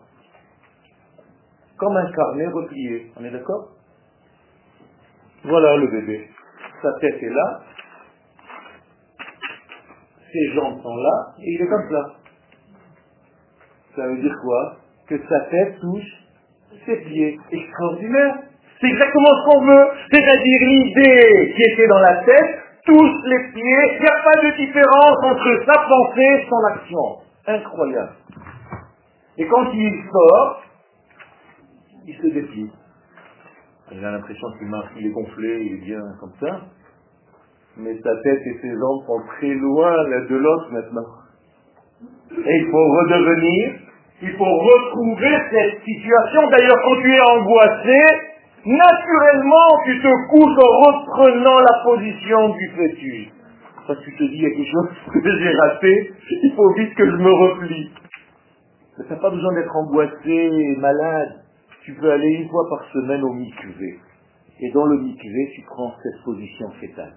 Comme un carnet replié. On est d'accord Voilà le bébé. Sa tête est là. Ses jambes sont là. Et il est comme ça. Ça veut dire quoi Que sa tête touche ses pieds. Extraordinaire. C'est exactement ce qu'on veut. C'est-à-dire l'idée qui était dans la tête touche les pieds. Il n'y a pas de différence entre sa pensée et son action. Incroyable. Et quand il sort, il se déplie. Il a l'impression qu'il est gonflé, il est bien comme ça. Mais sa tête et ses jambes sont très loin l'un de l'autre maintenant. Et il faut redevenir, il faut retrouver cette situation. D'ailleurs, quand tu es angoissé, naturellement tu te couches en reprenant la position du fœtus. Que tu te dis, il y a quelque chose que j'ai raté, il faut vite que je me replie. Mais tu n'as pas besoin d'être angoissé, malade. Tu peux aller une fois par semaine au mikvé. Et dans le mikvé, tu prends cette position fétale.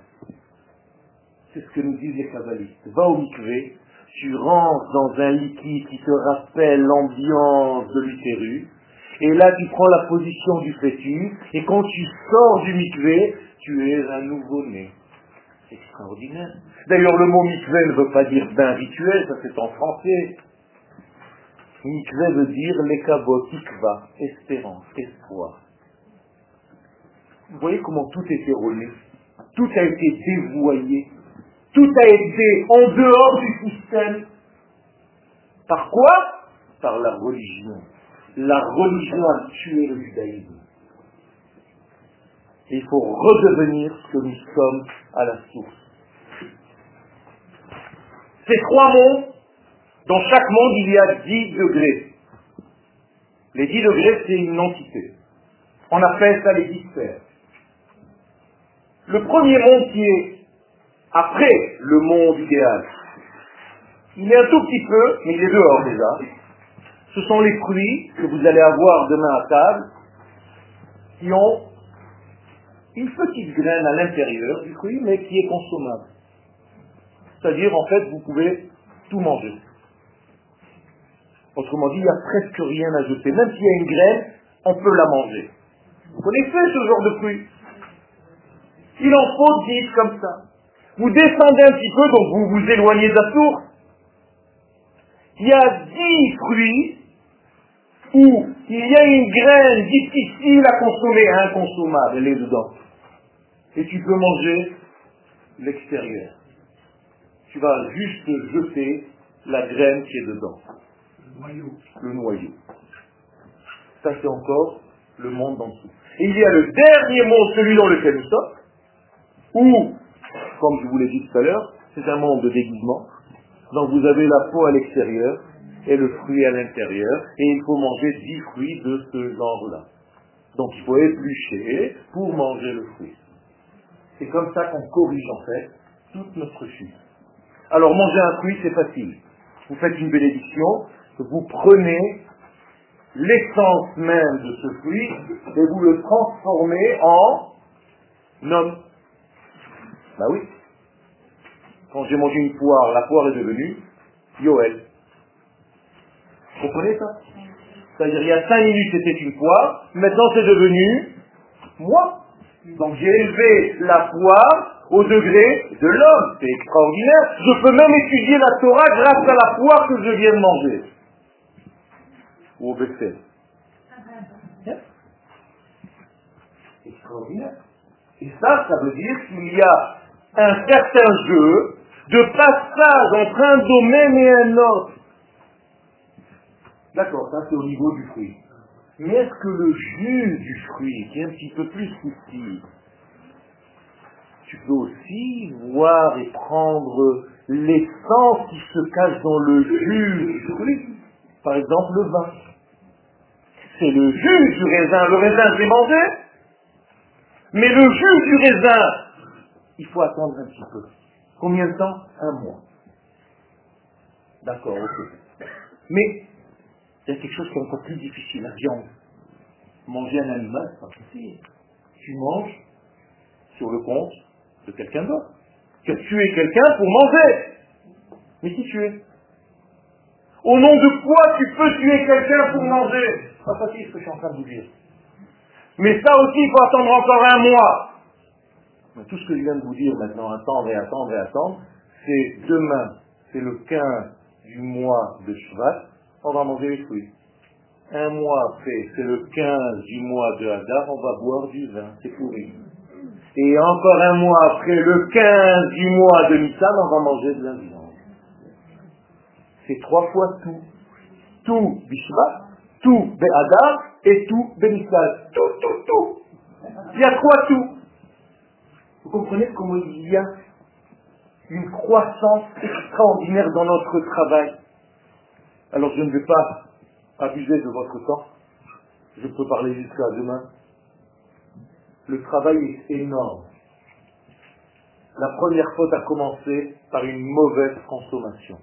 C'est ce que nous disent les kabbalistes. Va au mikvé, tu rentres dans un liquide qui te rappelle l'ambiance de l'utérus, et là tu prends la position du fœtus, et quand tu sors du mikvé, tu es un nouveau-né. Extraordinaire. D'ailleurs, le mot mikvé ne veut pas dire bain rituel, ça c'est en français. Mikvé veut dire lekabot, ikva, espérance, espoir. Vous voyez comment tout est erroné Tout a été dévoyé. Tout a été en dehors du système. Par quoi? Par la religion. La religion a tué le judaïsme. Il faut redevenir ce que nous sommes à la source. Ces trois mondes, dans chaque monde, il y a 10 degrés. Les 10 degrés, c'est une entité. On appelle ça les 10 sphères. Le premier monde qui est après le monde idéal, il est un tout petit peu, mais il est dehors déjà. Ce sont les fruits que vous allez avoir demain à table qui ont une petite graine à l'intérieur du fruit, mais qui est consommable. C'est-à-dire, en fait, vous pouvez tout manger. Autrement dit, il n'y a presque rien à jeter. Même s'il y a une graine, on peut la manger. Vous connaissez ce genre de fruit? Il en faut dix comme ça. Vous descendez un petit peu, donc vous vous éloignez de la source. Il y a dix fruits où il y a une graine difficile à consommer, inconsommable, elle est dedans. Et tu peux manger l'extérieur. Tu vas juste jeter la graine qui est dedans. Le noyau. Le noyau. Ça c'est encore le monde en dessous. Et il y a le dernier monde, celui dans lequel nous sommes, où, comme je vous l'ai dit tout à l'heure, c'est un monde de déguisement. Donc vous avez la peau à l'extérieur et le fruit à l'intérieur, et il faut manger dix fruits de ce genre-là. Donc il faut éplucher pour manger le fruit. C'est comme ça qu'on corrige en fait toute notre chute. Alors manger un fruit, c'est facile. Vous faites une bénédiction, vous prenez l'essence même de ce fruit et vous le transformez en homme. Bah oui. Quand j'ai mangé une poire, la poire est devenue Yoel. Vous comprenez ça? C'est-à-dire, il y a cinq minutes, c'était une poire, maintenant c'est devenu moi. Donc j'ai élevé la poire au degré de l'homme. C'est extraordinaire. Je peux même étudier la Torah grâce à la poire que je viens de manger. Ou au Bethel. Extraordinaire. Et ça, ça veut dire qu'il y a un certain jeu de passage entre un domaine et un autre. D'accord, ça c'est au niveau du fruit. Mais est-ce que le jus du fruit, qui est un petit peu plus subtil, tu peux aussi voir et prendre l'essence qui se cache dans le jus du fruit? Par exemple, le vin. C'est le jus du raisin. Le raisin, je l'ai mangé. Mais le jus du raisin, il faut attendre un petit peu. Combien de temps? Un mois. D'accord, ok. Mais il y a quelque chose qui est encore plus difficile, la viande. Manger un animal, c'est pas possible. Tu manges sur le compte de quelqu'un d'autre. Tu as tué quelqu'un pour manger. Mais qui tu es? Au nom de quoi tu peux tuer quelqu'un pour manger? C'est pas facile ce que je suis en train de vous dire. Mais ça aussi, il faut attendre encore un mois. Tout ce que je viens de vous dire maintenant, attendre et attendre et attendre, c'est demain, c'est le 15 du mois de Shvat, on va manger les fruits. Un mois après, c'est le 15 du mois de Hadar, on va boire du vin, c'est pourri. Et encore un mois après, le 15 du mois de Nissan, on va manger de la. C'est trois fois tout. Tout Bishvat, tout Be'adar et tout Benissan. Tout, tout, tout. Il y a trois tout. Vous comprenez comment il y a une croissance extraordinaire dans notre travail? Alors je ne vais pas abuser de votre temps. Je peux parler jusqu'à demain. le travail est énorme. La première faute a commencé par une mauvaise consommation.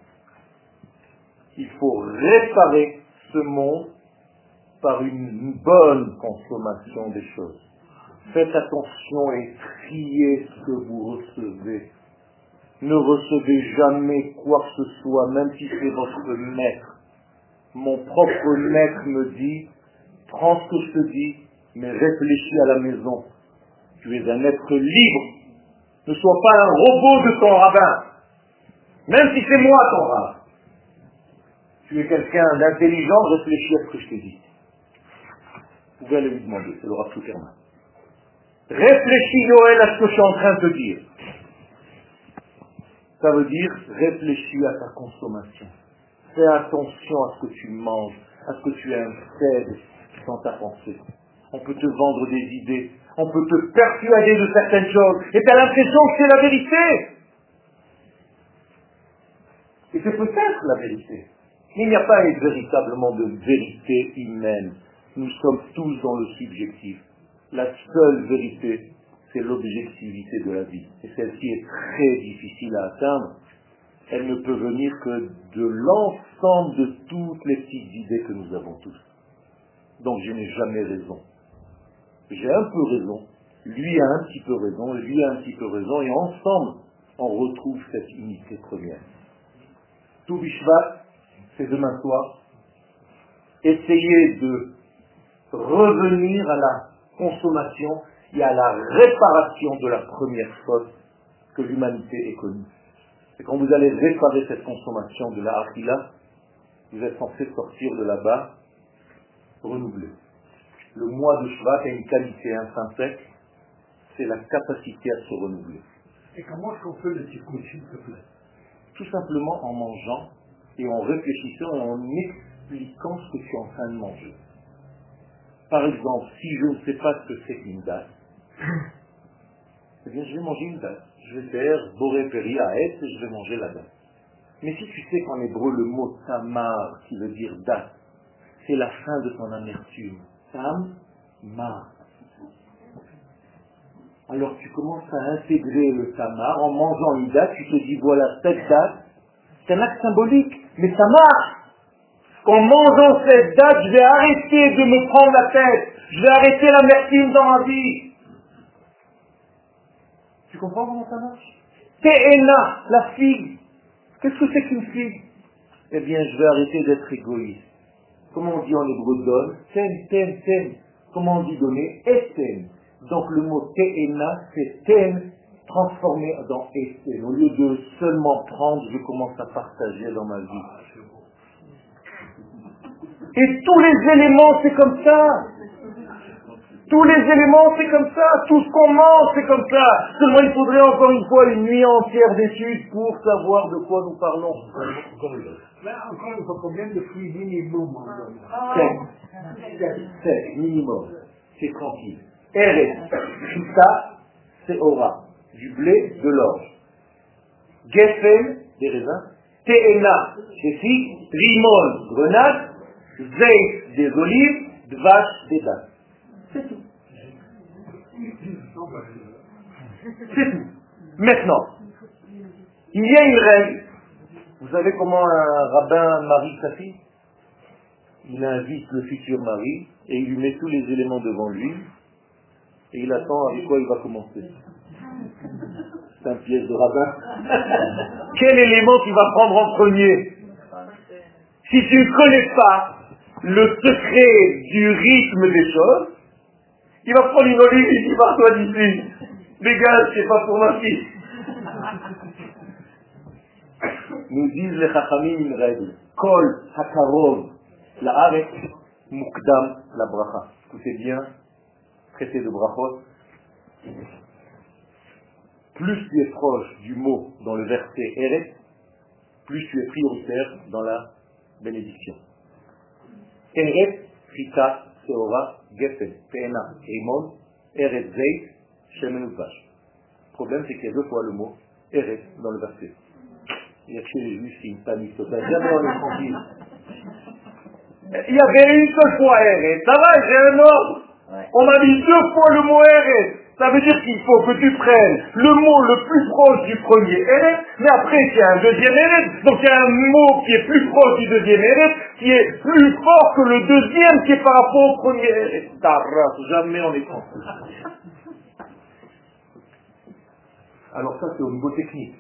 Il faut réparer ce monde par une bonne consommation des choses. Faites attention et triez ce que vous recevez. Ne recevez jamais quoi que ce soit, même si c'est votre maître. Mon propre maître me dit, prends ce que je te dis, mais réfléchis à la maison. Tu es un être libre. Ne sois pas un robot de ton rabbin. Même si c'est moi ton rabbin. Tu es quelqu'un d'intelligent, réfléchis à ce que je te dis. Vous pouvez aller lui demander, c'est le Rav Réfléchis, Noël, à ce que je suis en train de te dire. Ça veut dire réfléchis à ta consommation. Fais attention à ce que tu manges, à ce que tu intègres dans ta pensée. On peut te vendre des idées, on peut te persuader de certaines choses, et tu as l'impression que c'est la vérité. Et c'est peut-être la vérité. Il n'y a pas véritablement de vérité humaine. Nous sommes tous dans le subjectif. La seule vérité, c'est l'objectivité de la vie. Et celle-ci est très difficile à atteindre. Elle ne peut venir que de l'ensemble de toutes les petites idées que nous avons tous. Donc je n'ai jamais raison. J'ai un peu raison, lui a un petit peu raison, lui a un petit peu raison, et ensemble, on retrouve cette unité première. Tout Bishvat, c'est demain soir. Essayez de revenir à la consommation et à la réparation de la première faute que l'humanité ait connue. Et quand vous allez réparer cette consommation de la Achila, vous êtes censé sortir de là-bas renouvelé. Le mois de Shvat a une qualité intrinsèque, c'est la capacité à se renouveler. Et comment est-ce qu'on fait le tikkun, s'il te plaît? Tout simplement en mangeant et en réfléchissant et en expliquant ce que tu es en train de manger. Par exemple, si je ne sais pas ce que c'est qu'une date, eh bien je vais manger une date. Je vais faire Boré Peri à et je vais manger la date. Mais si tu sais qu'en hébreu le mot tamar, qui veut dire date, c'est la fin de ton amertume. Tam, mar. Alors tu commences à intégrer le tamar en mangeant une date, tu te dis voilà cette date, c'est un acte symbolique, mais ça marche. En mangeant cette date, je vais arrêter de me prendre la tête, je vais arrêter l'amertume dans ma vie. Tu comprends comment ça marche? Téhéna, la figue. Qu'est-ce que c'est qu'une figue Eh bien, je vais arrêter d'être égoïste. Comment on dit en hébreu donne Ten, ten, ten. Comment on dit donner Eten. Donc le mot Téhéna, c'est ten transformé dans Eten. Au lieu de seulement prendre, je commence à partager dans ma vie. Et tous les éléments, c'est comme ça. Tous les éléments, c'est comme ça. Tout ce qu'on mange, c'est comme ça. Seulement, il faudrait encore une fois une nuit entière d'études pour savoir de quoi nous parlons. Mais encore une fois, combien de fruits minimum. Sept, minimum. C'est tranquille. Eretz, Chita, c'est Ora. Du blé, de l'orge. Geffen, des raisins. Teena, des figues. Rimon, grenade. Zeit, des olives. Dvash, des dattes. C'est tout. C'est tout. Maintenant, il y a une règle. Vous savez comment un rabbin marie sa fille? Il invite le futur mari et il lui met tous les éléments devant lui et il attend avec quoi il va commencer. C'est un piège de rabbin. Quel élément tu vas prendre en premier? Si tu ne connais pas le secret du rythme des choses, il va prendre une olive et il dit pars-toi d'ici. Dégage, c'est pas pour ma fille. Nous disent les chachamim une règle. Kol hakarov la arek mukdam la bracha. Écoutez bien, traité de brachot. Plus tu es proche du mot dans le verset eret, plus tu es prioritaire dans la bénédiction. Eret, Rita, Eret. Le problème, c'est qu'il y a deux fois le mot Eret dans le verset. Il y a chez les juifs, c'est une panique totale. Jamais on est tranquille. Il y avait une seule fois Eret. Ça va, j'ai un ordre. On m'a dit deux fois le mot Eretz. Ça veut dire qu'il faut que tu prennes le mot le plus proche du premier Eretz, mais après il y a un deuxième Eretz, donc il y a un mot qui est plus proche du deuxième Eretz, qui est plus fort que le deuxième qui est par rapport au premier Eretz. jamais on est. Alors ça c'est au niveau technique.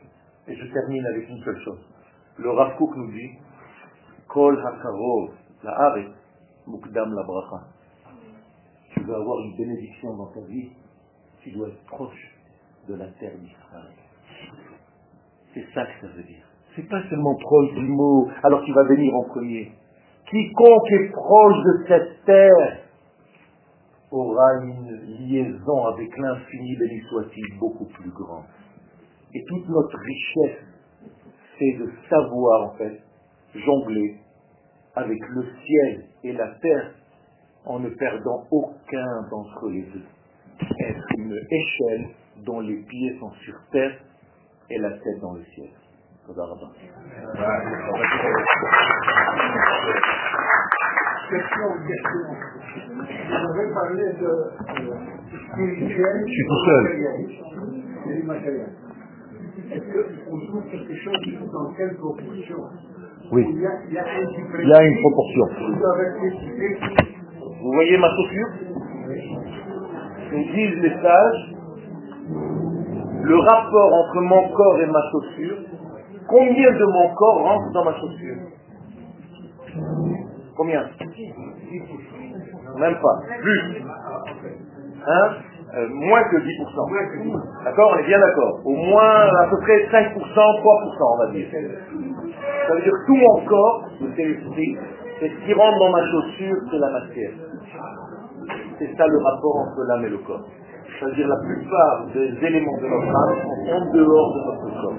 Et je termine avec une seule chose. Le Rav nous dit, Kol hakarov, la mukdam la bracha. Tu veux avoir une bénédiction dans ta vie, tu dois être proche de la terre d'Israël. C'est ça que ça veut dire. C'est pas seulement proche du mot, alors tu vas venir en premier. Quiconque est proche de cette terre aura une liaison avec l'infini, béni soit-il, beaucoup plus grande. Et toute notre richesse, c'est de savoir en fait jongler avec le ciel et la terre en ne perdant aucun d'entre les deux. Être une échelle dont les pieds sont sur terre et la tête dans le ciel. Je suis tout seul. Et matériel. Est-ce qu'on trouve quelque chose dans quelle proportion Oui. Il y a, il y a un qui Il y a une proportion. Vous avez décidé Vous voyez ma chaussure Ils disent les sages, le rapport entre mon corps et ma chaussure, combien de mon corps rentre dans ma chaussure Combien Même pas. Plus. Hein Euh, Moins que 10%. D'accord On est bien d'accord. Au moins à peu près 5%, 3%, on va dire. Ça veut dire que tout mon corps, c'est l'esprit, et ce qui rentre dans ma chaussure, c'est la matière. C'est ça le rapport entre l'âme et le corps. C'est-à-dire la plupart des éléments de notre âme sont en dehors de notre corps.